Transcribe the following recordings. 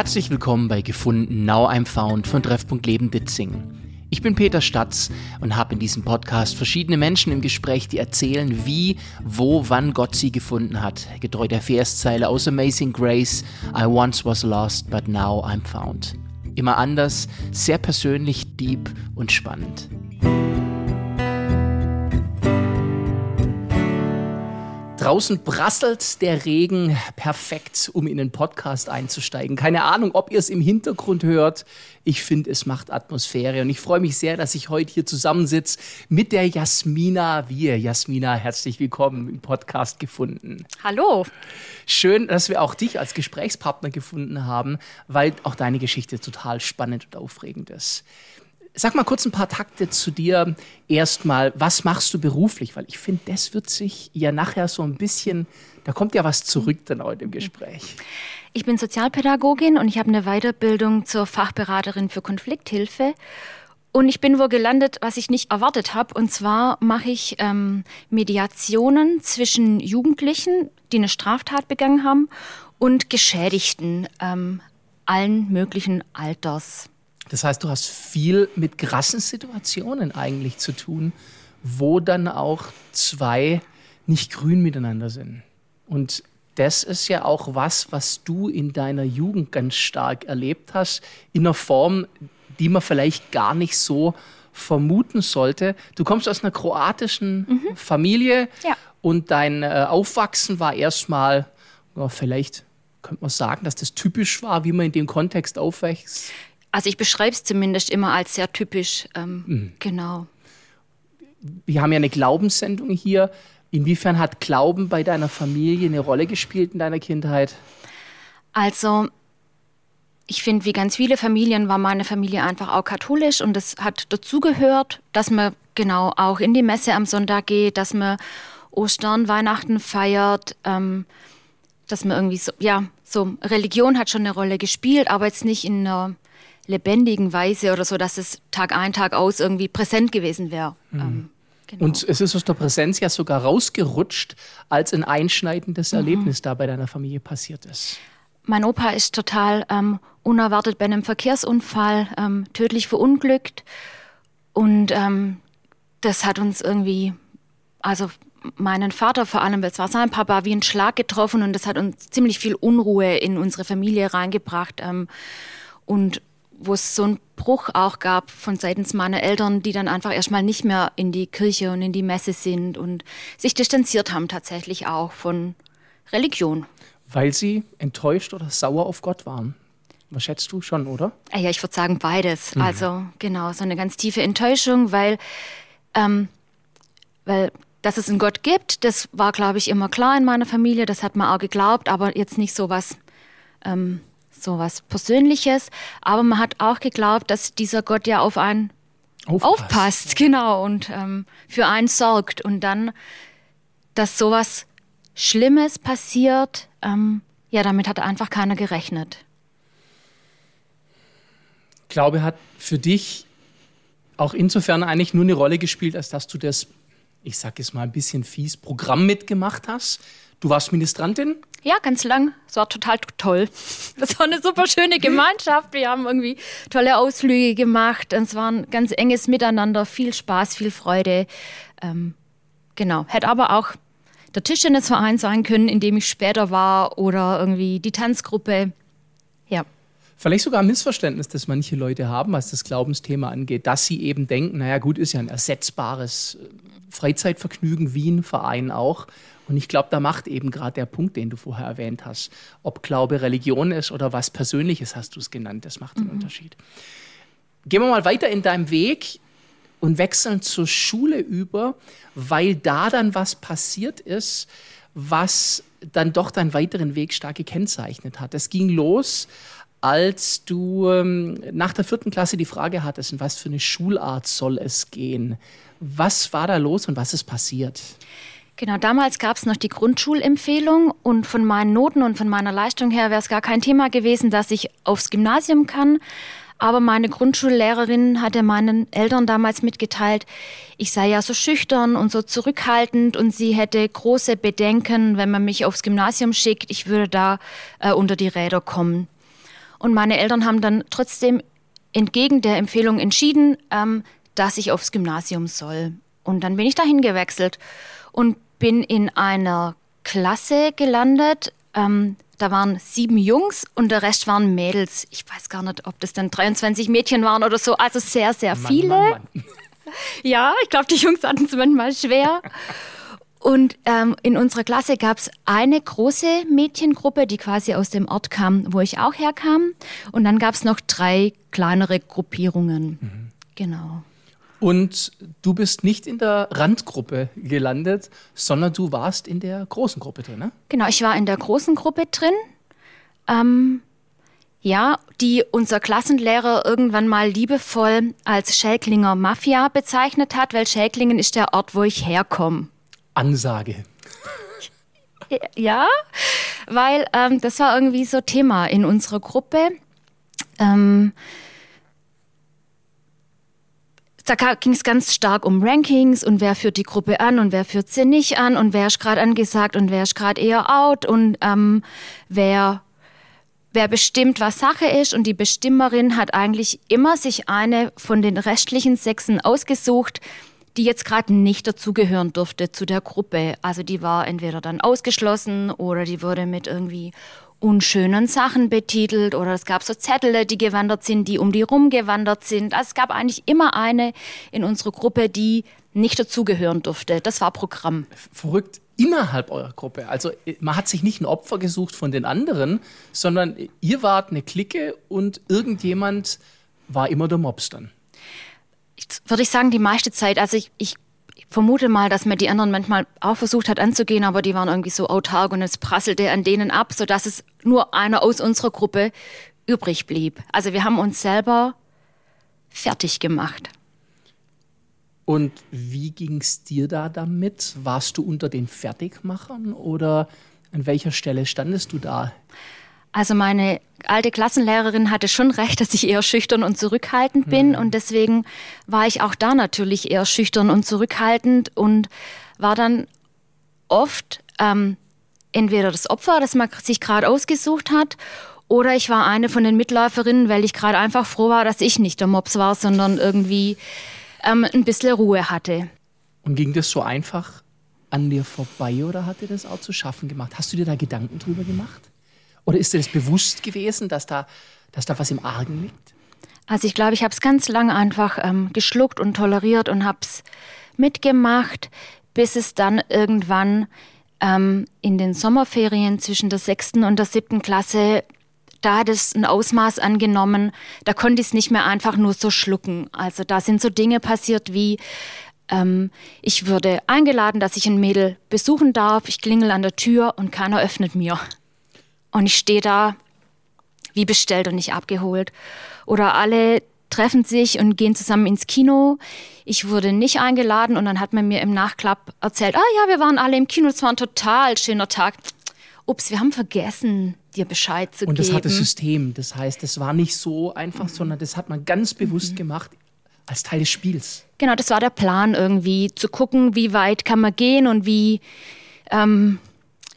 Herzlich willkommen bei Gefunden Now I'm Found von Treffpunkt Leben Ditzingen. Ich bin Peter Statz und habe in diesem Podcast verschiedene Menschen im Gespräch, die erzählen, wie, wo, wann Gott sie gefunden hat. Getreu der Verszeile aus Amazing Grace, I once was lost, but now I'm found. Immer anders, sehr persönlich, deep und spannend. Draußen prasselt der Regen perfekt, um in den Podcast einzusteigen. Keine Ahnung, ob ihr es im Hintergrund hört. Ich finde, es macht Atmosphäre und ich freue mich sehr, dass ich heute hier zusammensitze mit der Jasmina Wir. Jasmina, herzlich willkommen im Podcast gefunden. Hallo. Schön, dass wir auch dich als Gesprächspartner gefunden haben, weil auch deine Geschichte total spannend und aufregend ist. Sag mal kurz ein paar Takte zu dir. Erstmal, was machst du beruflich? Weil ich finde, das wird sich ja nachher so ein bisschen, da kommt ja was zurück dann heute im Gespräch. Ich bin Sozialpädagogin und ich habe eine Weiterbildung zur Fachberaterin für Konflikthilfe. Und ich bin wo gelandet, was ich nicht erwartet habe. Und zwar mache ich ähm, Mediationen zwischen Jugendlichen, die eine Straftat begangen haben, und Geschädigten ähm, allen möglichen Alters. Das heißt, du hast viel mit krassen Situationen eigentlich zu tun, wo dann auch zwei nicht grün miteinander sind. Und das ist ja auch was, was du in deiner Jugend ganz stark erlebt hast, in einer Form, die man vielleicht gar nicht so vermuten sollte. Du kommst aus einer kroatischen mhm. Familie ja. und dein äh, Aufwachsen war erstmal, ja, vielleicht könnte man sagen, dass das typisch war, wie man in dem Kontext aufwächst. Also ich beschreibe es zumindest immer als sehr typisch. Ähm, mhm. Genau. Wir haben ja eine Glaubenssendung hier. Inwiefern hat Glauben bei deiner Familie eine Rolle gespielt in deiner Kindheit? Also ich finde, wie ganz viele Familien war meine Familie einfach auch katholisch und es hat dazugehört, dass man genau auch in die Messe am Sonntag geht, dass man Ostern, Weihnachten feiert, ähm, dass man irgendwie so, ja, so Religion hat schon eine Rolle gespielt, aber jetzt nicht in einer lebendigen Weise oder so, dass es Tag ein, Tag aus irgendwie präsent gewesen wäre. Mhm. Ähm, genau. Und es ist aus der Präsenz ja sogar rausgerutscht, als ein einschneidendes mhm. Erlebnis da bei deiner Familie passiert ist. Mein Opa ist total ähm, unerwartet bei einem Verkehrsunfall ähm, tödlich verunglückt. Und ähm, das hat uns irgendwie, also meinen Vater vor allem, es war sein Papa, wie ein Schlag getroffen und das hat uns ziemlich viel Unruhe in unsere Familie reingebracht. Ähm, und wo es so einen Bruch auch gab von seitens meiner Eltern, die dann einfach erstmal nicht mehr in die Kirche und in die Messe sind und sich distanziert haben tatsächlich auch von Religion. Weil sie enttäuscht oder sauer auf Gott waren. Was schätzt du schon, oder? Ah ja, ich würde sagen beides. Mhm. Also genau, so eine ganz tiefe Enttäuschung, weil, ähm, weil dass es einen Gott gibt, das war, glaube ich, immer klar in meiner Familie. Das hat man auch geglaubt, aber jetzt nicht so was ähm, so was Persönliches, aber man hat auch geglaubt, dass dieser Gott ja auf einen aufpasst, aufpasst genau, und ähm, für einen sorgt. Und dann, dass sowas Schlimmes passiert, ähm, ja, damit hat einfach keiner gerechnet. Glaube hat für dich auch insofern eigentlich nur eine Rolle gespielt, als dass du das, ich sag es mal ein bisschen fies, Programm mitgemacht hast. Du warst Ministrantin? Ja, ganz lang. Es war total toll. Das war eine super schöne Gemeinschaft. Wir haben irgendwie tolle Ausflüge gemacht. Es war ein ganz enges Miteinander, viel Spaß, viel Freude. Ähm, genau. Hätte aber auch der Tischtennisverein sein können, in dem ich später war, oder irgendwie die Tanzgruppe. Ja. Vielleicht sogar ein Missverständnis, das manche Leute haben, was das Glaubensthema angeht, dass sie eben denken, naja gut, ist ja ein ersetzbares äh, Freizeitvergnügen wie ein Verein auch. Und ich glaube, da macht eben gerade der Punkt, den du vorher erwähnt hast, ob Glaube Religion ist oder was Persönliches hast du es genannt, das macht den mhm. Unterschied. Gehen wir mal weiter in deinem Weg und wechseln zur Schule über, weil da dann was passiert ist, was dann doch deinen weiteren Weg stark gekennzeichnet hat. Es ging los, als du ähm, nach der vierten Klasse die Frage hattest, in was für eine Schulart soll es gehen. Was war da los und was ist passiert? Genau, damals gab es noch die Grundschulempfehlung und von meinen Noten und von meiner Leistung her wäre es gar kein Thema gewesen, dass ich aufs Gymnasium kann. Aber meine Grundschullehrerin hatte meinen Eltern damals mitgeteilt, ich sei ja so schüchtern und so zurückhaltend und sie hätte große Bedenken, wenn man mich aufs Gymnasium schickt, ich würde da äh, unter die Räder kommen. Und meine Eltern haben dann trotzdem entgegen der Empfehlung entschieden, ähm, dass ich aufs Gymnasium soll. Und dann bin ich dahin gewechselt und bin in einer Klasse gelandet. Ähm, da waren sieben Jungs und der Rest waren Mädels. Ich weiß gar nicht, ob das dann 23 Mädchen waren oder so. Also sehr, sehr Mann, viele. Mann, Mann. Ja, ich glaube, die Jungs hatten es manchmal schwer. Und ähm, in unserer Klasse gab es eine große Mädchengruppe, die quasi aus dem Ort kam, wo ich auch herkam. Und dann gab es noch drei kleinere Gruppierungen. Mhm. Genau. Und du bist nicht in der Randgruppe gelandet, sondern du warst in der großen Gruppe drin, ne? Genau, ich war in der großen Gruppe drin. Ähm, ja, die unser Klassenlehrer irgendwann mal liebevoll als Schelklinger Mafia bezeichnet hat, weil Schelklingen ist der Ort, wo ich herkomme. Ansage. Ja, weil ähm, das war irgendwie so Thema in unserer Gruppe. Ähm, da ging es ganz stark um Rankings und wer führt die Gruppe an und wer führt sie nicht an und wer ist gerade angesagt und wer ist gerade eher out und ähm, wer wer bestimmt, was Sache ist. Und die Bestimmerin hat eigentlich immer sich eine von den restlichen Sechsen ausgesucht, die jetzt gerade nicht dazugehören durfte zu der Gruppe. Also die war entweder dann ausgeschlossen oder die wurde mit irgendwie unschönen Sachen betitelt oder es gab so Zettel, die gewandert sind, die um die rumgewandert sind. Also es gab eigentlich immer eine in unserer Gruppe, die nicht dazugehören durfte. Das war Programm. Verrückt innerhalb eurer Gruppe. Also äh, man hat sich nicht ein Opfer gesucht von den anderen, sondern ihr wart eine Clique und irgendjemand war immer der Mobs dann. Würde ich sagen, die meiste Zeit. Also ich, ich vermute mal, dass man die anderen manchmal auch versucht hat anzugehen, aber die waren irgendwie so autark und es prasselte an denen ab, sodass es nur einer aus unserer Gruppe übrig blieb. Also wir haben uns selber fertig gemacht. Und wie ging es dir da damit? Warst du unter den Fertigmachern oder an welcher Stelle standest du da? Also meine alte Klassenlehrerin hatte schon recht, dass ich eher schüchtern und zurückhaltend bin. Mhm. Und deswegen war ich auch da natürlich eher schüchtern und zurückhaltend und war dann oft ähm, entweder das Opfer, das man sich gerade ausgesucht hat, oder ich war eine von den Mitläuferinnen, weil ich gerade einfach froh war, dass ich nicht der Mops war, sondern irgendwie ähm, ein bisschen Ruhe hatte. Und ging das so einfach an dir vorbei oder hat dir das auch zu schaffen gemacht? Hast du dir da Gedanken drüber gemacht? Oder ist dir das bewusst gewesen, dass da, dass da was im Argen liegt? Also ich glaube, ich habe es ganz lange einfach ähm, geschluckt und toleriert und habe es mitgemacht, bis es dann irgendwann ähm, in den Sommerferien zwischen der sechsten und der siebten Klasse, da hat es ein Ausmaß angenommen, da konnte ich es nicht mehr einfach nur so schlucken. Also da sind so Dinge passiert wie, ähm, ich würde eingeladen, dass ich ein Mädel besuchen darf, ich klingel an der Tür und keiner öffnet mir. Und ich stehe da wie bestellt und nicht abgeholt. Oder alle treffen sich und gehen zusammen ins Kino. Ich wurde nicht eingeladen und dann hat man mir im Nachklapp erzählt, ah ja, wir waren alle im Kino, es war ein total schöner Tag. Ups, wir haben vergessen, dir Bescheid zu geben. Und das hatte System. Das heißt, es war nicht so einfach, mhm. sondern das hat man ganz bewusst mhm. gemacht als Teil des Spiels. Genau, das war der Plan irgendwie, zu gucken, wie weit kann man gehen und wie, ähm,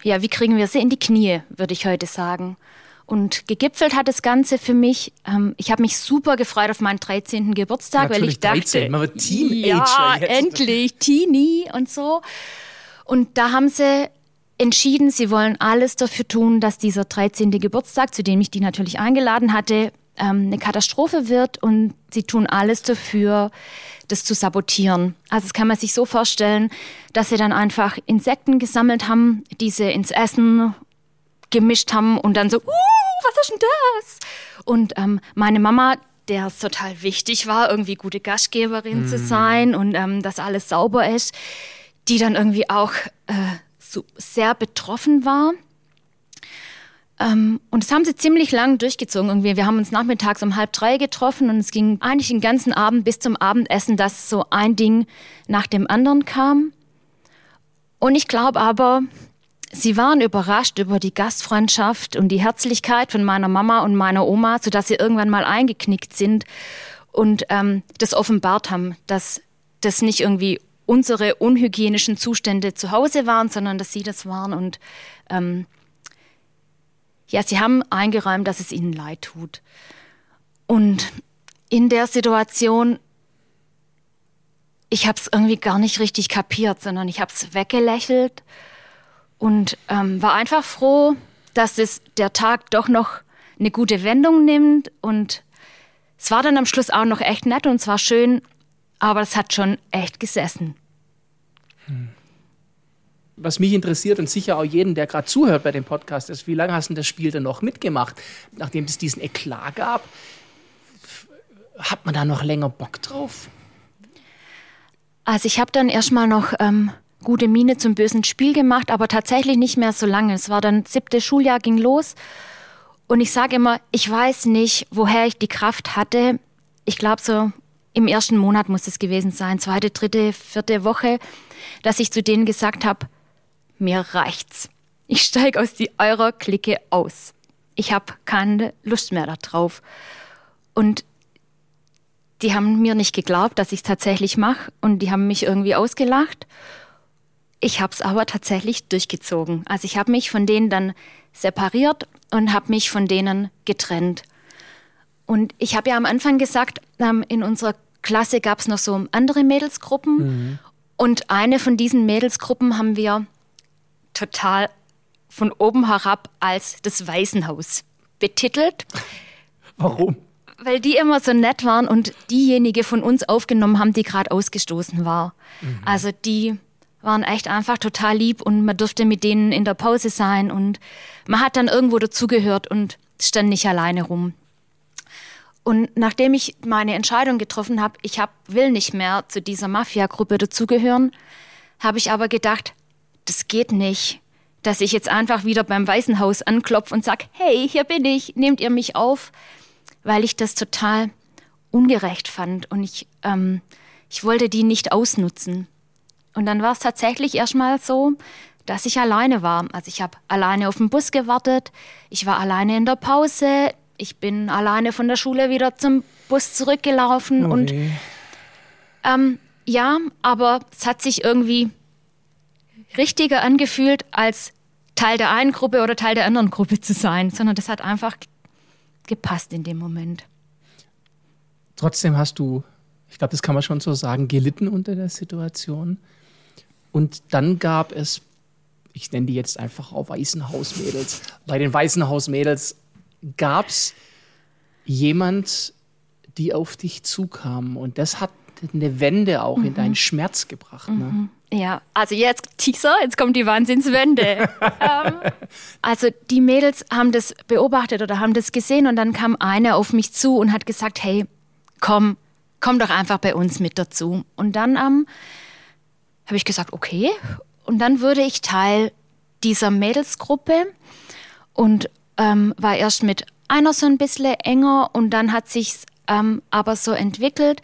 ja, wie kriegen wir sie in die Knie, würde ich heute sagen. Und gegipfelt hat das Ganze für mich. Ähm, ich habe mich super gefreut auf meinen 13. Geburtstag, Natürlich weil ich dachte, 13, man wird Teenager ja, jetzt. endlich Teenie und so. Und da haben sie entschieden, sie wollen alles dafür tun, dass dieser 13. Geburtstag, zu dem ich die natürlich eingeladen hatte, ähm, eine Katastrophe wird und sie tun alles dafür, das zu sabotieren. Also das kann man sich so vorstellen, dass sie dann einfach Insekten gesammelt haben, diese ins Essen gemischt haben und dann so, uh, was ist denn das? Und ähm, meine Mama, der es total wichtig war, irgendwie gute Gastgeberin mm. zu sein und ähm, dass alles sauber ist, die dann irgendwie auch äh, so sehr betroffen war ähm, und das haben sie ziemlich lang durchgezogen. Irgendwie. Wir haben uns nachmittags um halb drei getroffen und es ging eigentlich den ganzen Abend bis zum Abendessen, dass so ein Ding nach dem anderen kam. Und ich glaube aber, sie waren überrascht über die Gastfreundschaft und die Herzlichkeit von meiner Mama und meiner Oma, sodass sie irgendwann mal eingeknickt sind und ähm, das offenbart haben, dass das nicht irgendwie unsere unhygienischen Zustände zu Hause waren, sondern dass sie das waren und ähm, ja, sie haben eingeräumt, dass es ihnen leid tut. Und in der Situation, ich habe es irgendwie gar nicht richtig kapiert, sondern ich habe es weggelächelt und ähm, war einfach froh, dass es der Tag doch noch eine gute Wendung nimmt. Und es war dann am Schluss auch noch echt nett und es war schön, aber es hat schon echt gesessen. Was mich interessiert und sicher auch jeden, der gerade zuhört bei dem Podcast, ist, wie lange hast du das Spiel denn noch mitgemacht, nachdem es diesen Eklat gab? Hat man da noch länger Bock drauf? Also ich habe dann erstmal noch ähm, gute Miene zum bösen Spiel gemacht, aber tatsächlich nicht mehr so lange. Es war dann siebte Schuljahr, ging los. Und ich sage immer, ich weiß nicht, woher ich die Kraft hatte. Ich glaube, so im ersten Monat muss es gewesen sein, zweite, dritte, vierte Woche, dass ich zu denen gesagt habe, mir reicht's. Ich steige aus die eurer Clique aus. Ich habe keine Lust mehr darauf. Und die haben mir nicht geglaubt, dass ich es tatsächlich mache und die haben mich irgendwie ausgelacht. Ich habe es aber tatsächlich durchgezogen. Also ich habe mich von denen dann separiert und habe mich von denen getrennt. Und ich habe ja am Anfang gesagt, ähm, in unserer Klasse gab es noch so andere Mädelsgruppen. Mhm. Und eine von diesen Mädelsgruppen haben wir total von oben herab als das Waisenhaus betitelt. Warum? Weil die immer so nett waren und diejenige von uns aufgenommen haben, die gerade ausgestoßen war. Mhm. Also die waren echt einfach total lieb und man durfte mit denen in der Pause sein und man hat dann irgendwo dazugehört und stand nicht alleine rum. Und nachdem ich meine Entscheidung getroffen habe, ich hab, will nicht mehr zu dieser Mafia-Gruppe dazugehören, habe ich aber gedacht, das geht nicht, dass ich jetzt einfach wieder beim Waisenhaus anklopfe und sage, hey, hier bin ich, nehmt ihr mich auf, weil ich das total ungerecht fand und ich, ähm, ich wollte die nicht ausnutzen. Und dann war es tatsächlich erstmal so, dass ich alleine war. Also ich habe alleine auf den Bus gewartet, ich war alleine in der Pause, ich bin alleine von der Schule wieder zum Bus zurückgelaufen okay. und ähm, ja, aber es hat sich irgendwie richtiger angefühlt, als Teil der einen Gruppe oder Teil der anderen Gruppe zu sein, sondern das hat einfach gepasst in dem Moment. Trotzdem hast du, ich glaube, das kann man schon so sagen, gelitten unter der Situation. Und dann gab es, ich nenne die jetzt einfach auch Waisenhausmädels. Bei den Waisenhausmädels gab es jemand, die auf dich zukam. Und das hat eine Wende auch mhm. in deinen Schmerz gebracht. Ne? Mhm. Ja, also jetzt Teaser, jetzt kommt die Wahnsinnswende. ähm, also die Mädels haben das beobachtet oder haben das gesehen und dann kam eine auf mich zu und hat gesagt, hey, komm, komm doch einfach bei uns mit dazu. Und dann ähm, habe ich gesagt, okay. Und dann wurde ich Teil dieser Mädelsgruppe und ähm, war erst mit einer so ein bisschen enger und dann hat sich ähm, aber so entwickelt,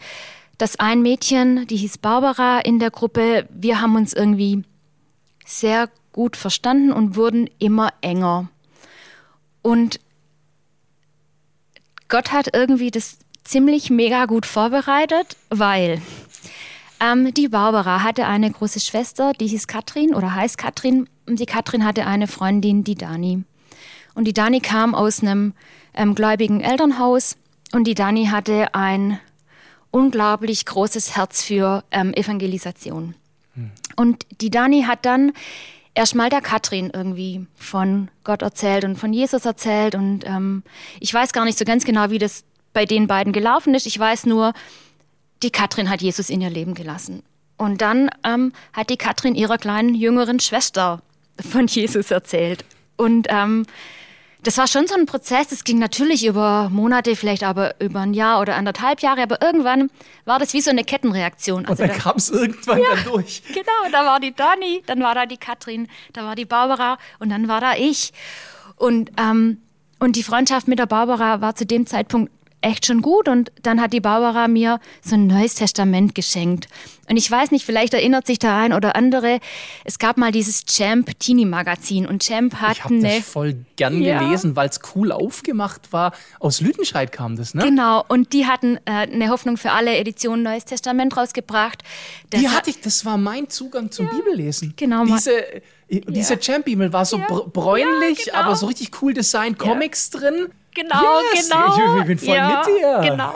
dass ein Mädchen, die hieß Barbara in der Gruppe, wir haben uns irgendwie sehr gut verstanden und wurden immer enger. Und Gott hat irgendwie das ziemlich mega gut vorbereitet, weil ähm, die Barbara hatte eine große Schwester, die hieß Katrin oder heißt Katrin. Und die Katrin hatte eine Freundin, die Dani. Und die Dani kam aus einem ähm, gläubigen Elternhaus und die Dani hatte ein unglaublich großes Herz für ähm, Evangelisation. Hm. Und die Dani hat dann erstmal der Katrin irgendwie von Gott erzählt und von Jesus erzählt. Und ähm, ich weiß gar nicht so ganz genau, wie das bei den beiden gelaufen ist. Ich weiß nur, die Katrin hat Jesus in ihr Leben gelassen. Und dann ähm, hat die Katrin ihrer kleinen jüngeren Schwester von Jesus erzählt. Und ähm, das war schon so ein Prozess, das ging natürlich über Monate, vielleicht aber über ein Jahr oder anderthalb Jahre, aber irgendwann war das wie so eine Kettenreaktion. Also und dann kam es irgendwann ja, dann durch. Genau, da war die Dani, dann war da die Katrin, da war die Barbara und dann war da ich. Und, ähm, und die Freundschaft mit der Barbara war zu dem Zeitpunkt echt schon gut. Und dann hat die Barbara mir so ein neues Testament geschenkt. Und ich weiß nicht, vielleicht erinnert sich da ein oder andere. Es gab mal dieses Champ Teenie Magazin und Champ hat ich habe das voll gern ja. gelesen, weil es cool aufgemacht war. Aus Lüdenscheid kam das, ne? Genau. Und die hatten äh, eine Hoffnung für alle Editionen Neues Testament rausgebracht. Das die hatte ich. Das war mein Zugang zum ja, Bibellesen. Genau. Diese dieser ja. Champ-E-Mail war so bräunlich, genau. aber so richtig cool Design, Comics drin. Genau, yes. genau. Ich, ich, bin voll ja, mit dir. Genau.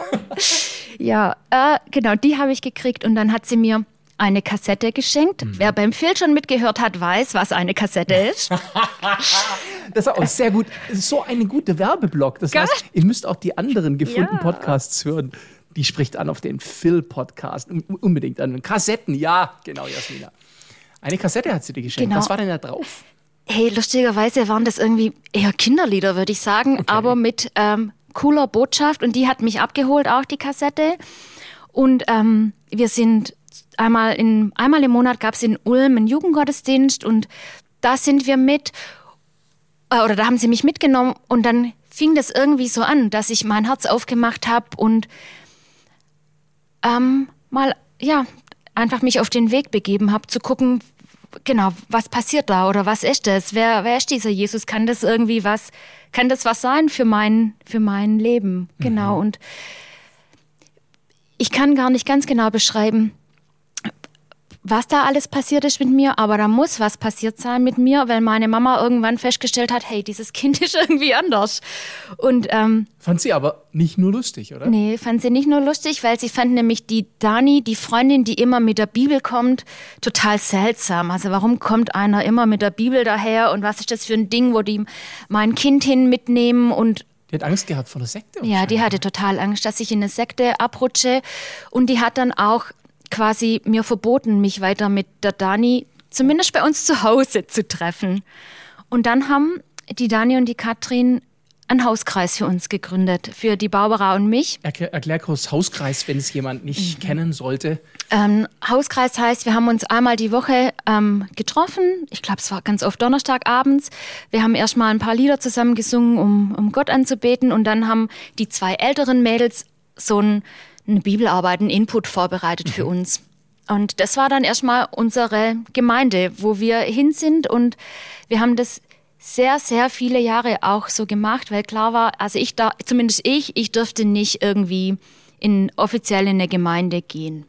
ja, äh, genau, die habe ich gekriegt und dann hat sie mir eine Kassette geschenkt. Mhm. Wer beim Phil schon mitgehört hat, weiß, was eine Kassette ist. das ist auch sehr gut. Das ist so eine gute Werbeblock. Das heißt, ihr müsst auch die anderen gefundenen ja. Podcasts hören. Die spricht an auf den Phil-Podcast. Unbedingt an. Kassetten, ja, genau, Jasmina. Eine Kassette hat sie dir geschenkt. Genau. Was war denn da drauf? Hey, lustigerweise waren das irgendwie eher Kinderlieder, würde ich sagen, okay. aber mit ähm, cooler Botschaft. Und die hat mich abgeholt, auch die Kassette. Und ähm, wir sind einmal, in, einmal im Monat gab es in Ulm einen Jugendgottesdienst und da sind wir mit, äh, oder da haben sie mich mitgenommen und dann fing das irgendwie so an, dass ich mein Herz aufgemacht habe und ähm, mal, ja, einfach mich auf den Weg begeben habe, zu gucken, genau, was passiert da oder was ist das? Wer, wer ist dieser Jesus? Kann das irgendwie was, kann das was sein für mein, für mein Leben? Genau. Mhm. Und ich kann gar nicht ganz genau beschreiben, was da alles passiert ist mit mir, aber da muss was passiert sein mit mir, weil meine Mama irgendwann festgestellt hat, hey, dieses Kind ist irgendwie anders. Und ähm, fand sie aber nicht nur lustig, oder? Nee, fand sie nicht nur lustig, weil sie fand nämlich die Dani, die Freundin, die immer mit der Bibel kommt, total seltsam. Also warum kommt einer immer mit der Bibel daher und was ist das für ein Ding, wo die mein Kind hin mitnehmen und die hat Angst gehabt vor der Sekte. Ja, die hatte total Angst, dass ich in eine Sekte abrutsche. Und die hat dann auch quasi mir verboten, mich weiter mit der Dani, zumindest bei uns zu Hause, zu treffen. Und dann haben die Dani und die Katrin einen Hauskreis für uns gegründet, für die Barbara und mich. Erklär, erklär kurz Hauskreis, wenn es jemand nicht mhm. kennen sollte. Ähm, Hauskreis heißt, wir haben uns einmal die Woche ähm, getroffen. Ich glaube, es war ganz oft Donnerstagabends. Wir haben erstmal ein paar Lieder zusammen gesungen, um, um Gott anzubeten. Und dann haben die zwei älteren Mädels so ein eine Bibelarbeit, einen Input vorbereitet für mhm. uns. Und das war dann erstmal unsere Gemeinde, wo wir hin sind. Und wir haben das sehr, sehr viele Jahre auch so gemacht, weil klar war, also ich da, zumindest ich, ich durfte nicht irgendwie in offiziell in eine Gemeinde gehen.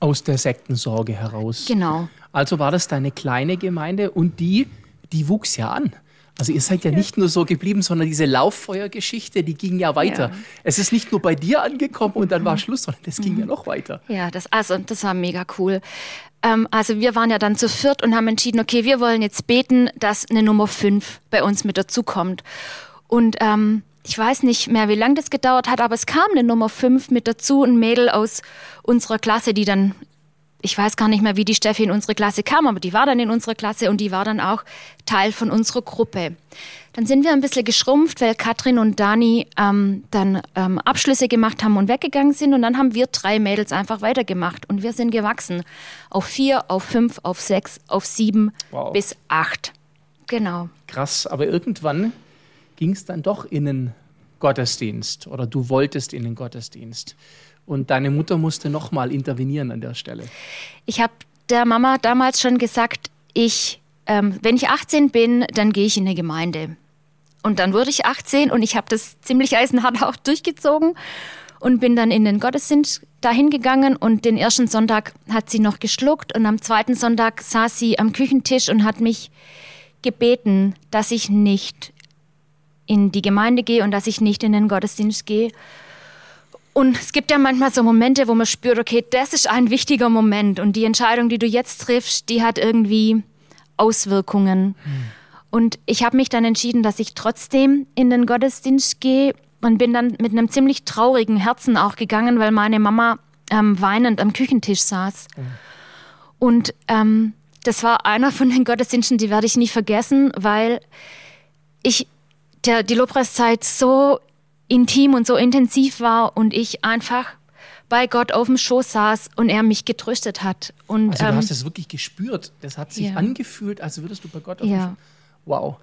Aus der Sektensorge heraus. Genau. Also war das deine kleine Gemeinde und die, die wuchs ja an. Also ihr seid ja nicht nur so geblieben, sondern diese Lauffeuergeschichte, die ging ja weiter. Ja. Es ist nicht nur bei dir angekommen und dann war mhm. Schluss, sondern das ging mhm. ja noch weiter. Ja, das, also, das war mega cool. Ähm, also wir waren ja dann zu viert und haben entschieden, okay, wir wollen jetzt beten, dass eine Nummer fünf bei uns mit dazukommt. Und ähm, ich weiß nicht mehr, wie lange das gedauert hat, aber es kam eine Nummer fünf mit dazu, ein Mädel aus unserer Klasse, die dann ich weiß gar nicht mehr, wie die Steffi in unsere Klasse kam, aber die war dann in unserer Klasse und die war dann auch Teil von unserer Gruppe. Dann sind wir ein bisschen geschrumpft, weil Katrin und Dani ähm, dann ähm, Abschlüsse gemacht haben und weggegangen sind. Und dann haben wir drei Mädels einfach weitergemacht. Und wir sind gewachsen. Auf vier, auf fünf, auf sechs, auf sieben wow. bis acht. Genau. Krass, aber irgendwann ging es dann doch in den Gottesdienst oder du wolltest in den Gottesdienst. Und deine Mutter musste nochmal intervenieren an der Stelle. Ich habe der Mama damals schon gesagt, ich, ähm, wenn ich 18 bin, dann gehe ich in eine Gemeinde. Und dann wurde ich 18 und ich habe das ziemlich eisenhart auch durchgezogen und bin dann in den Gottesdienst dahin gegangen und den ersten Sonntag hat sie noch geschluckt und am zweiten Sonntag saß sie am Küchentisch und hat mich gebeten, dass ich nicht in die Gemeinde gehe und dass ich nicht in den Gottesdienst gehe. Und es gibt ja manchmal so Momente, wo man spürt, okay, das ist ein wichtiger Moment und die Entscheidung, die du jetzt triffst, die hat irgendwie Auswirkungen. Hm. Und ich habe mich dann entschieden, dass ich trotzdem in den Gottesdienst gehe und bin dann mit einem ziemlich traurigen Herzen auch gegangen, weil meine Mama ähm, weinend am Küchentisch saß. Hm. Und ähm, das war einer von den Gottesdiensten, die werde ich nie vergessen, weil ich der, die Lobpreiszeit so intim und so intensiv war und ich einfach bei Gott auf dem Schoß saß und er mich getröstet hat. Und, also du ähm, hast es wirklich gespürt. Das hat sich ja. angefühlt, als würdest du bei Gott auf ja. Wow.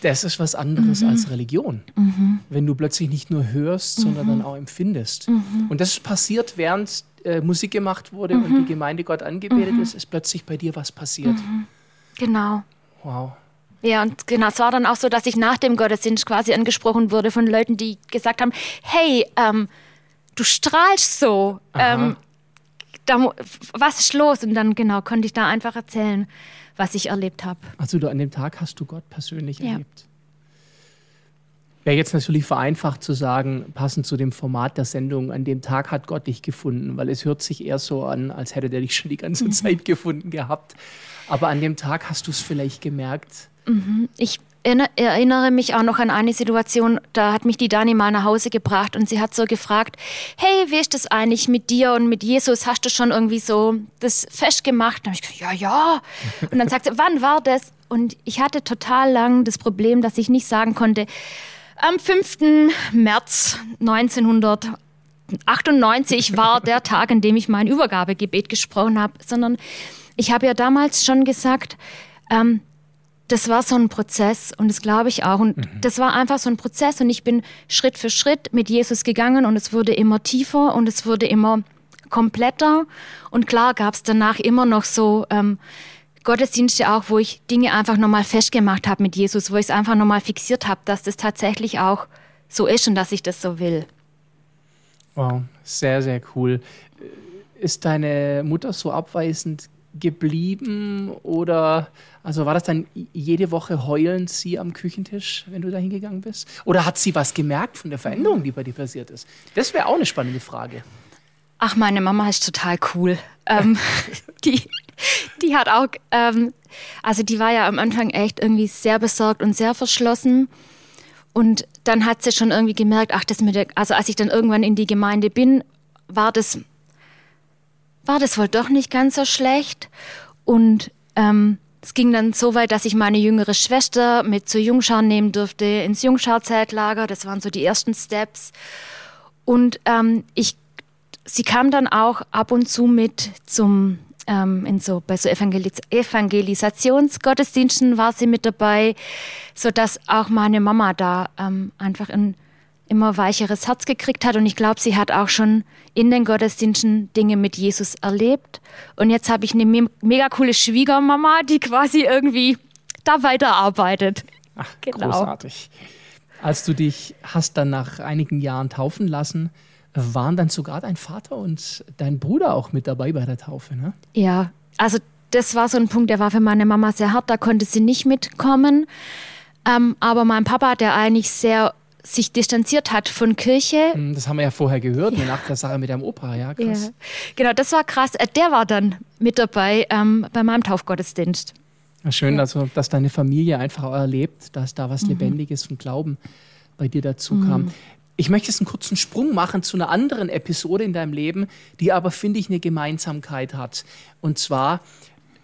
Das ist was anderes mhm. als Religion. Mhm. Wenn du plötzlich nicht nur hörst, sondern mhm. dann auch empfindest. Mhm. Und das ist passiert, während äh, Musik gemacht wurde und die Gemeinde Gott angebetet ist, ist plötzlich bei dir was passiert. Genau. Wow. Ja, und genau, es war dann auch so, dass ich nach dem Gottesdienst quasi angesprochen wurde von Leuten, die gesagt haben, hey, ähm, du strahlst so. Ähm, da, was ist los? Und dann genau konnte ich da einfach erzählen, was ich erlebt habe. Also du an dem Tag hast du Gott persönlich ja. erlebt. Wäre jetzt natürlich vereinfacht zu sagen, passend zu dem Format der Sendung, an dem Tag hat Gott dich gefunden, weil es hört sich eher so an, als hätte der dich schon die ganze mhm. Zeit gefunden gehabt. Aber an dem Tag hast du es vielleicht gemerkt. Mhm. Ich erinnere mich auch noch an eine Situation, da hat mich die Dani mal nach Hause gebracht und sie hat so gefragt, hey, wie ist das eigentlich mit dir und mit Jesus? Hast du schon irgendwie so das festgemacht? Und ich gesagt, ja, ja. Und dann sagt sie, wann war das? Und ich hatte total lang das Problem, dass ich nicht sagen konnte, am 5. März 1998 war der Tag, an dem ich mein Übergabegebet gesprochen habe, sondern ich habe ja damals schon gesagt, ähm, das war so ein Prozess und das glaube ich auch. Und mhm. das war einfach so ein Prozess und ich bin Schritt für Schritt mit Jesus gegangen und es wurde immer tiefer und es wurde immer kompletter. Und klar gab es danach immer noch so ähm, Gottesdienste auch, wo ich Dinge einfach nochmal festgemacht habe mit Jesus, wo ich es einfach nochmal fixiert habe, dass das tatsächlich auch so ist und dass ich das so will. Wow, sehr, sehr cool. Ist deine Mutter so abweisend geblieben oder also war das dann jede Woche heulend sie am Küchentisch, wenn du da hingegangen bist? Oder hat sie was gemerkt von der Veränderung, die bei dir passiert ist? Das wäre auch eine spannende Frage. Ach, meine Mama ist total cool. Ähm, die, die hat auch, ähm, also die war ja am Anfang echt irgendwie sehr besorgt und sehr verschlossen. Und dann hat sie schon irgendwie gemerkt, ach, das mit der, also als ich dann irgendwann in die Gemeinde bin, war das war das wohl doch nicht ganz so schlecht. Und ähm, es ging dann so weit, dass ich meine jüngere Schwester mit zur Jungschar nehmen durfte ins Jungschar-Zeltlager. Das waren so die ersten Steps. Und ähm, ich, sie kam dann auch ab und zu mit zum ähm, in so bei so Evangelis Evangelisationsgottesdiensten war sie mit dabei, so dass auch meine Mama da ähm, einfach in immer weicheres Herz gekriegt hat. Und ich glaube, sie hat auch schon in den Gottesdiensten Dinge mit Jesus erlebt. Und jetzt habe ich eine me mega coole Schwiegermama, die quasi irgendwie da weiterarbeitet. Ach, genau. großartig. Als du dich hast dann nach einigen Jahren taufen lassen, waren dann sogar dein Vater und dein Bruder auch mit dabei bei der Taufe, ne? Ja, also das war so ein Punkt, der war für meine Mama sehr hart, da konnte sie nicht mitkommen. Ähm, aber mein Papa, der eigentlich sehr sich distanziert hat von Kirche. Hm, das haben wir ja vorher gehört, ja. nach der Sache mit dem Opa, ja, krass. Ja. Genau, das war krass. Äh, der war dann mit dabei ähm, bei meinem Taufgottesdienst. Ja, schön, ja. also, dass deine Familie einfach auch erlebt, dass da was mhm. Lebendiges von Glauben bei dir dazu mhm. kam. Ich möchte jetzt einen kurzen Sprung machen zu einer anderen Episode in deinem Leben, die aber, finde ich, eine Gemeinsamkeit hat. Und zwar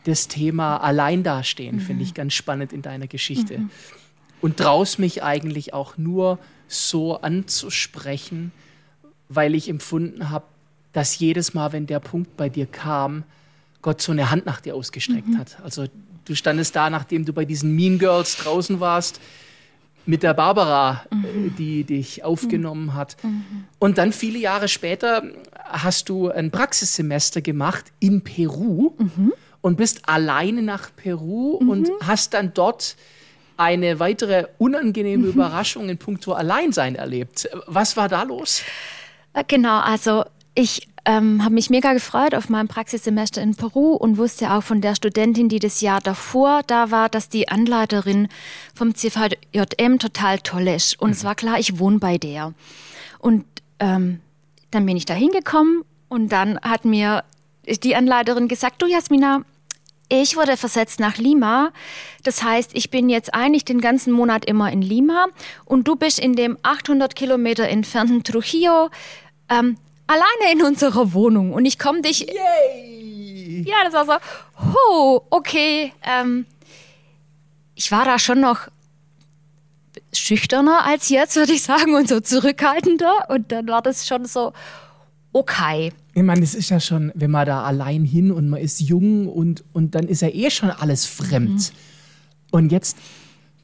das Thema Allein dastehen, mhm. finde ich ganz spannend in deiner Geschichte. Mhm. Und traust mich eigentlich auch nur so anzusprechen, weil ich empfunden habe, dass jedes Mal, wenn der Punkt bei dir kam, Gott so eine Hand nach dir ausgestreckt mhm. hat. Also du standest da, nachdem du bei diesen Mean Girls draußen warst, mit der Barbara, äh, mhm. die dich aufgenommen mhm. hat. Mhm. Und dann viele Jahre später hast du ein Praxissemester gemacht in Peru mhm. und bist alleine nach Peru und mhm. hast dann dort eine weitere unangenehme Überraschung in puncto Alleinsein erlebt. Was war da los? Äh, genau, also ich ähm, habe mich mega gefreut auf mein Praxissemester in Peru und wusste auch von der Studentin, die das Jahr davor da war, dass die Anleiterin vom CVJM total toll ist. Und mhm. es war klar, ich wohne bei der. Und ähm, dann bin ich da hingekommen und dann hat mir die Anleiterin gesagt, du Jasmina, ich wurde versetzt nach Lima. Das heißt, ich bin jetzt eigentlich den ganzen Monat immer in Lima und du bist in dem 800 Kilometer entfernten Trujillo ähm, alleine in unserer Wohnung und ich komme dich. Yay! Ja, das war so. Oh, okay. Ähm, ich war da schon noch schüchterner als jetzt, würde ich sagen, und so zurückhaltender. Und dann war das schon so, okay. Ich meine, es ist ja schon, wenn man da allein hin und man ist jung und, und dann ist ja eh schon alles fremd. Mhm. Und jetzt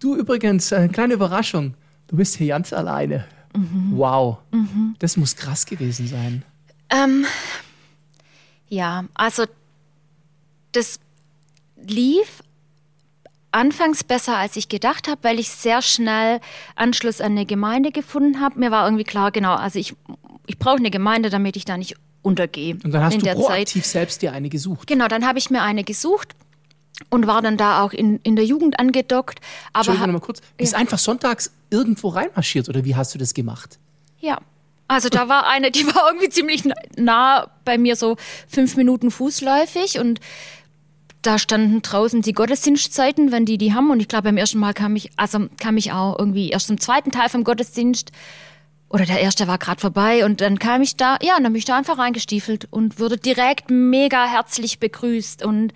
Du übrigens, eine kleine Überraschung. Du bist hier ganz alleine. Mhm. Wow. Mhm. Das muss krass gewesen sein. Ähm, ja, also das lief anfangs besser, als ich gedacht habe, weil ich sehr schnell Anschluss an eine Gemeinde gefunden habe. Mir war irgendwie klar, genau, also ich, ich brauche eine Gemeinde, damit ich da nicht untergehe. Und dann hast du proaktiv Zeit. selbst dir eine gesucht. Genau, dann habe ich mir eine gesucht und war dann da auch in, in der Jugend angedockt. Aber Entschuldigung mal kurz, bist ja. einfach sonntags irgendwo reinmarschiert oder wie hast du das gemacht? Ja, also da war eine, die war irgendwie ziemlich nah bei mir, so fünf Minuten fußläufig und da standen draußen die Gottesdienstzeiten, wenn die die haben. Und ich glaube, beim ersten Mal kam ich, also kam ich auch irgendwie erst im zweiten Teil vom Gottesdienst oder der erste war gerade vorbei und dann kam ich da, ja, dann bin ich da einfach reingestiefelt und wurde direkt mega herzlich begrüßt und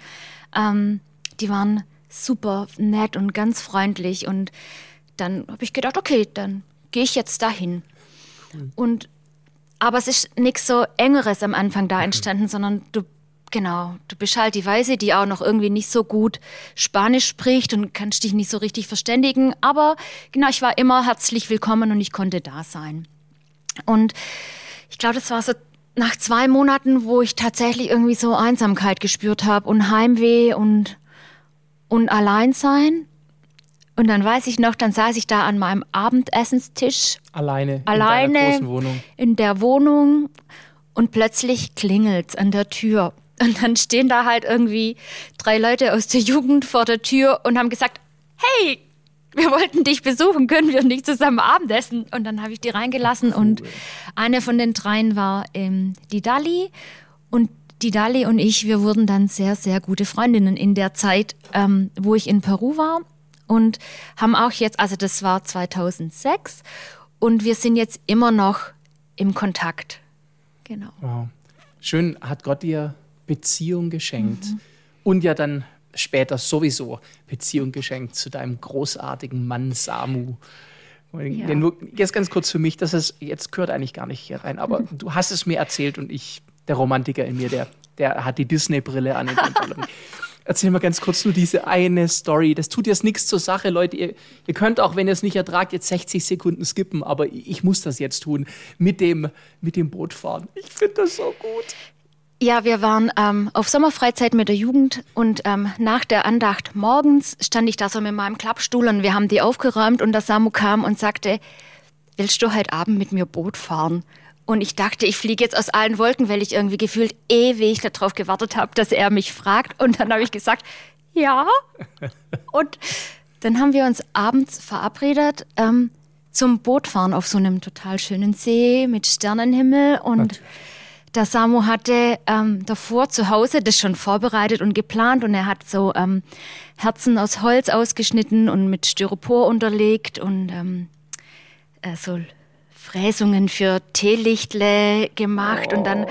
ähm, die waren super nett und ganz freundlich und dann habe ich gedacht, okay, dann gehe ich jetzt dahin. Und aber es ist nichts so engeres am Anfang da entstanden, sondern du Genau, du bist halt die Weise, die auch noch irgendwie nicht so gut Spanisch spricht und kannst dich nicht so richtig verständigen. Aber genau, ich war immer herzlich willkommen und ich konnte da sein. Und ich glaube, das war so nach zwei Monaten, wo ich tatsächlich irgendwie so Einsamkeit gespürt habe und Heimweh und, und Alleinsein. Und dann weiß ich noch, dann saß ich da an meinem Abendessenstisch. Alleine. Alleine. In, großen Wohnung. in der Wohnung. Und plötzlich klingelt an der Tür. Und dann stehen da halt irgendwie drei Leute aus der Jugend vor der Tür und haben gesagt, hey, wir wollten dich besuchen, können wir nicht zusammen Abendessen? Und dann habe ich die reingelassen und eine von den dreien war ähm, die Dali und die Dali und ich, wir wurden dann sehr, sehr gute Freundinnen in der Zeit, ähm, wo ich in Peru war und haben auch jetzt, also das war 2006 und wir sind jetzt immer noch im Kontakt. Genau. Wow. Schön hat Gott dir Beziehung geschenkt mhm. und ja dann später sowieso Beziehung geschenkt zu deinem großartigen Mann Samu. Ja. Jetzt ganz kurz für mich, das ist, jetzt gehört eigentlich gar nicht hier rein, aber du hast es mir erzählt und ich, der Romantiker in mir, der, der hat die Disney-Brille an. Erzähl mal ganz kurz nur diese eine Story. Das tut jetzt nichts zur Sache, Leute. Ihr, ihr könnt auch, wenn ihr es nicht ertragt, jetzt 60 Sekunden skippen, aber ich muss das jetzt tun. Mit dem, mit dem Boot fahren. Ich finde das so gut. Ja, wir waren ähm, auf Sommerfreizeit mit der Jugend und ähm, nach der Andacht morgens stand ich da so mit meinem Klappstuhl und wir haben die aufgeräumt und der Samu kam und sagte, willst du heute Abend mit mir Boot fahren? Und ich dachte, ich fliege jetzt aus allen Wolken, weil ich irgendwie gefühlt ewig darauf gewartet habe, dass er mich fragt. Und dann habe ich gesagt, ja. Und dann haben wir uns abends verabredet ähm, zum Bootfahren auf so einem total schönen See mit Sternenhimmel und Natürlich der Samu hatte ähm, davor zu Hause das schon vorbereitet und geplant und er hat so ähm, Herzen aus Holz ausgeschnitten und mit Styropor unterlegt und ähm, äh, so Fräsungen für Teelichtle gemacht oh. und dann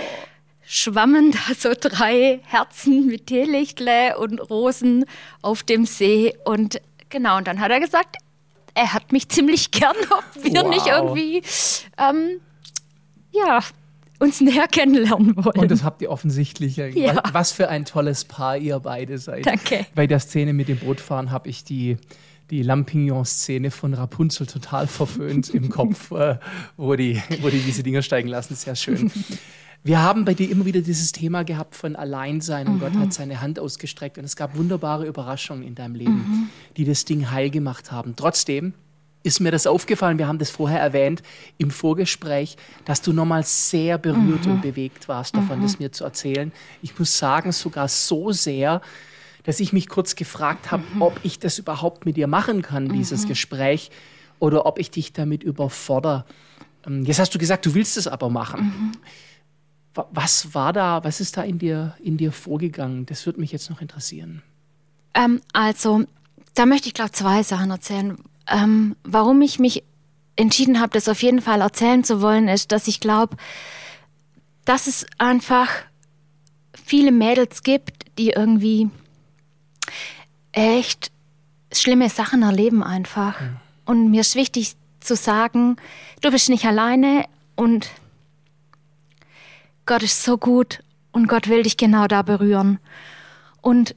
schwammen da so drei Herzen mit Teelichtle und Rosen auf dem See und genau und dann hat er gesagt, er hat mich ziemlich gern, ob wir wow. nicht irgendwie ähm, ja uns näher kennenlernen wollen. Und das habt ihr offensichtlich. Ja. Was für ein tolles Paar ihr beide seid. Danke. Bei der Szene mit dem Bootfahren habe ich die, die Lampignon-Szene von Rapunzel total verföhnt im Kopf, äh, wo, die, wo die diese Dinger steigen lassen. Sehr schön. Wir haben bei dir immer wieder dieses Thema gehabt von Alleinsein und mhm. Gott hat seine Hand ausgestreckt und es gab wunderbare Überraschungen in deinem Leben, mhm. die das Ding heil gemacht haben. Trotzdem ist mir das aufgefallen, wir haben das vorher erwähnt im Vorgespräch, dass du nochmal sehr berührt mhm. und bewegt warst davon, mhm. das mir zu erzählen. Ich muss sagen, sogar so sehr, dass ich mich kurz gefragt habe, mhm. ob ich das überhaupt mit dir machen kann, dieses mhm. Gespräch, oder ob ich dich damit überfordere. Ähm, jetzt hast du gesagt, du willst es aber machen. Mhm. Was war da, was ist da in dir, in dir vorgegangen? Das würde mich jetzt noch interessieren. Ähm, also, da möchte ich, glaube ich, zwei Sachen erzählen. Ähm, warum ich mich entschieden habe, das auf jeden Fall erzählen zu wollen, ist, dass ich glaube, dass es einfach viele Mädels gibt, die irgendwie echt schlimme Sachen erleben einfach. Ja. Und mir ist wichtig zu sagen, du bist nicht alleine und Gott ist so gut und Gott will dich genau da berühren. Und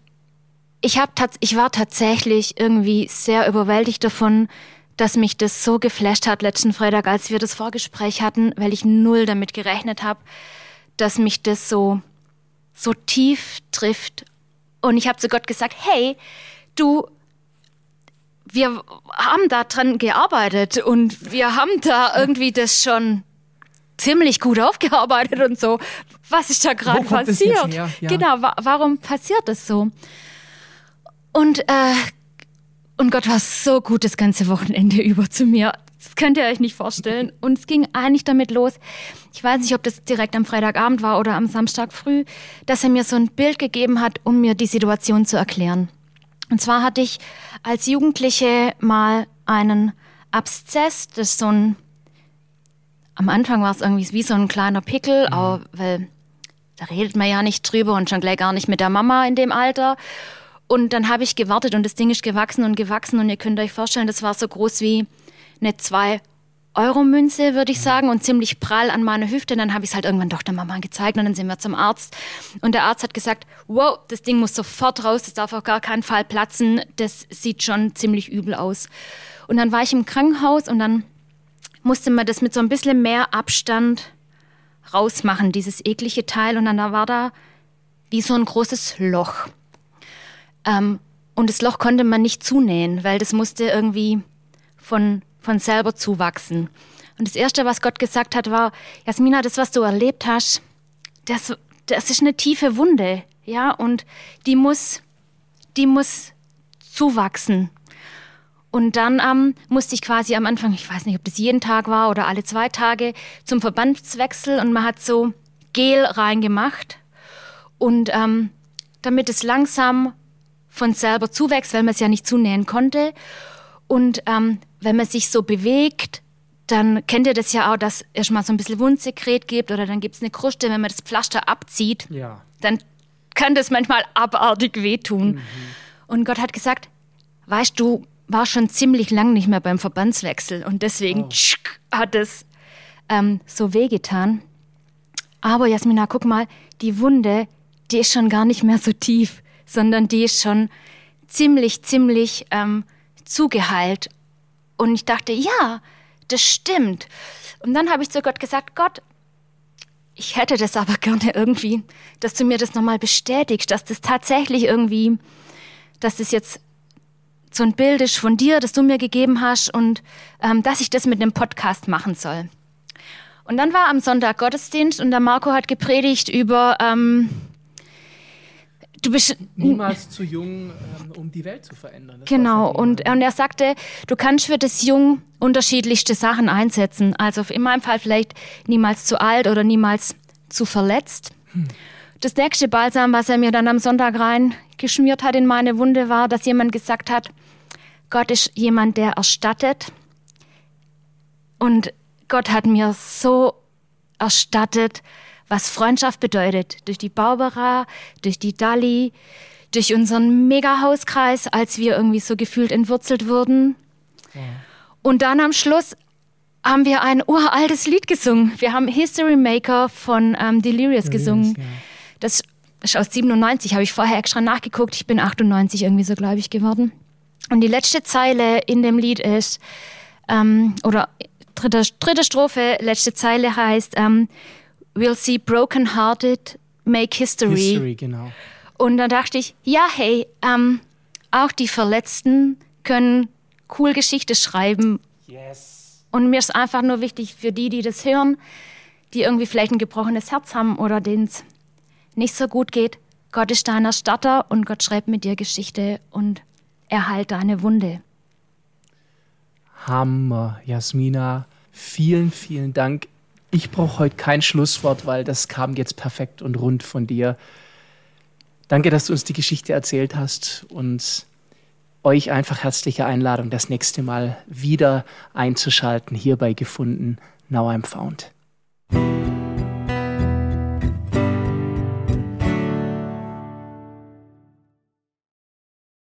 ich, hab ich war tatsächlich irgendwie sehr überwältigt davon, dass mich das so geflasht hat letzten Freitag, als wir das Vorgespräch hatten, weil ich null damit gerechnet habe, dass mich das so, so tief trifft. Und ich habe zu Gott gesagt, hey, du, wir haben da dran gearbeitet und wir haben da irgendwie das schon ziemlich gut aufgearbeitet und so. Was ist da gerade passiert? Ja. Genau, wa warum passiert das so? Und, äh, und Gott war so gut das ganze Wochenende über zu mir. Das könnt ihr euch nicht vorstellen. Und es ging eigentlich damit los. Ich weiß nicht, ob das direkt am Freitagabend war oder am Samstag früh, dass er mir so ein Bild gegeben hat, um mir die Situation zu erklären. Und zwar hatte ich als Jugendliche mal einen Abszess, das ist so ein, am Anfang war es irgendwie wie so ein kleiner Pickel, mhm. aber weil da redet man ja nicht drüber und schon gleich gar nicht mit der Mama in dem Alter. Und dann habe ich gewartet und das Ding ist gewachsen und gewachsen und ihr könnt euch vorstellen, das war so groß wie eine zwei Euro-Münze, würde ich sagen, und ziemlich prall an meiner Hüfte. Und dann habe ich es halt irgendwann doch der Mama gezeigt und dann sind wir zum Arzt. Und der Arzt hat gesagt, wow, das Ding muss sofort raus, das darf auf gar keinen Fall platzen, das sieht schon ziemlich übel aus. Und dann war ich im Krankenhaus und dann musste man das mit so ein bisschen mehr Abstand rausmachen, dieses eklige Teil. Und dann war da wie so ein großes Loch. Ähm, und das Loch konnte man nicht zunähen, weil das musste irgendwie von von selber zuwachsen. Und das Erste, was Gott gesagt hat, war, Jasmina, das, was du erlebt hast, das, das ist eine tiefe Wunde, ja, und die muss, die muss zuwachsen. Und dann ähm, musste ich quasi am Anfang, ich weiß nicht, ob das jeden Tag war oder alle zwei Tage, zum Verbandswechsel und man hat so Gel reingemacht. Und ähm, damit es langsam von selber zuwächst, weil man es ja nicht zunähen konnte. Und ähm, wenn man sich so bewegt, dann kennt ihr das ja auch, dass es mal so ein bisschen Wundsekret gibt oder dann gibt es eine Kruste. Wenn man das Pflaster abzieht, ja. dann kann das manchmal abartig wehtun. Mhm. Und Gott hat gesagt, weißt du, war schon ziemlich lang nicht mehr beim Verbandswechsel und deswegen oh. tschk, hat es ähm, so wehgetan. Aber Jasmina, guck mal, die Wunde, die ist schon gar nicht mehr so tief, sondern die ist schon ziemlich, ziemlich ähm, zugeheilt. Und ich dachte, ja, das stimmt. Und dann habe ich zu Gott gesagt, Gott, ich hätte das aber gerne irgendwie, dass du mir das nochmal bestätigst, dass das tatsächlich irgendwie, dass das jetzt so ein Bild ist von dir, das du mir gegeben hast und ähm, dass ich das mit einem Podcast machen soll. Und dann war am Sonntag Gottesdienst und der Marco hat gepredigt über ähm, du bist niemals zu jung, ähm, um die Welt zu verändern. Das genau. Und, und er sagte, du kannst für das Jung unterschiedlichste Sachen einsetzen. Also in meinem Fall vielleicht niemals zu alt oder niemals zu verletzt. Hm. Das nächste Balsam, was er mir dann am Sonntag rein geschmiert hat in meine Wunde, war, dass jemand gesagt hat, Gott ist jemand, der erstattet. Und Gott hat mir so erstattet, was Freundschaft bedeutet. Durch die Barbara, durch die Dali, durch unseren Mega-Hauskreis, als wir irgendwie so gefühlt entwurzelt wurden. Ja. Und dann am Schluss haben wir ein uraltes Lied gesungen. Wir haben History Maker von ähm, Delirious, Delirious gesungen. Ja. Das ist aus 97, habe ich vorher extra nachgeguckt. Ich bin 98 irgendwie so, glaube ich, geworden. Und die letzte Zeile in dem Lied ist, ähm, oder dritte, dritte Strophe, letzte Zeile heißt, ähm, We'll see broken hearted make history. History, genau. Und dann dachte ich, ja, hey, ähm, auch die Verletzten können cool Geschichte schreiben. Yes. Und mir ist einfach nur wichtig für die, die das hören, die irgendwie vielleicht ein gebrochenes Herz haben oder denen es nicht so gut geht. Gott ist dein Erstatter und Gott schreibt mit dir Geschichte und erhalt deine Wunde. Hammer, Jasmina. Vielen, vielen Dank. Ich brauche heute kein Schlusswort, weil das kam jetzt perfekt und rund von dir. Danke, dass du uns die Geschichte erzählt hast und euch einfach herzliche Einladung, das nächste Mal wieder einzuschalten, hierbei gefunden, Now I'm Found.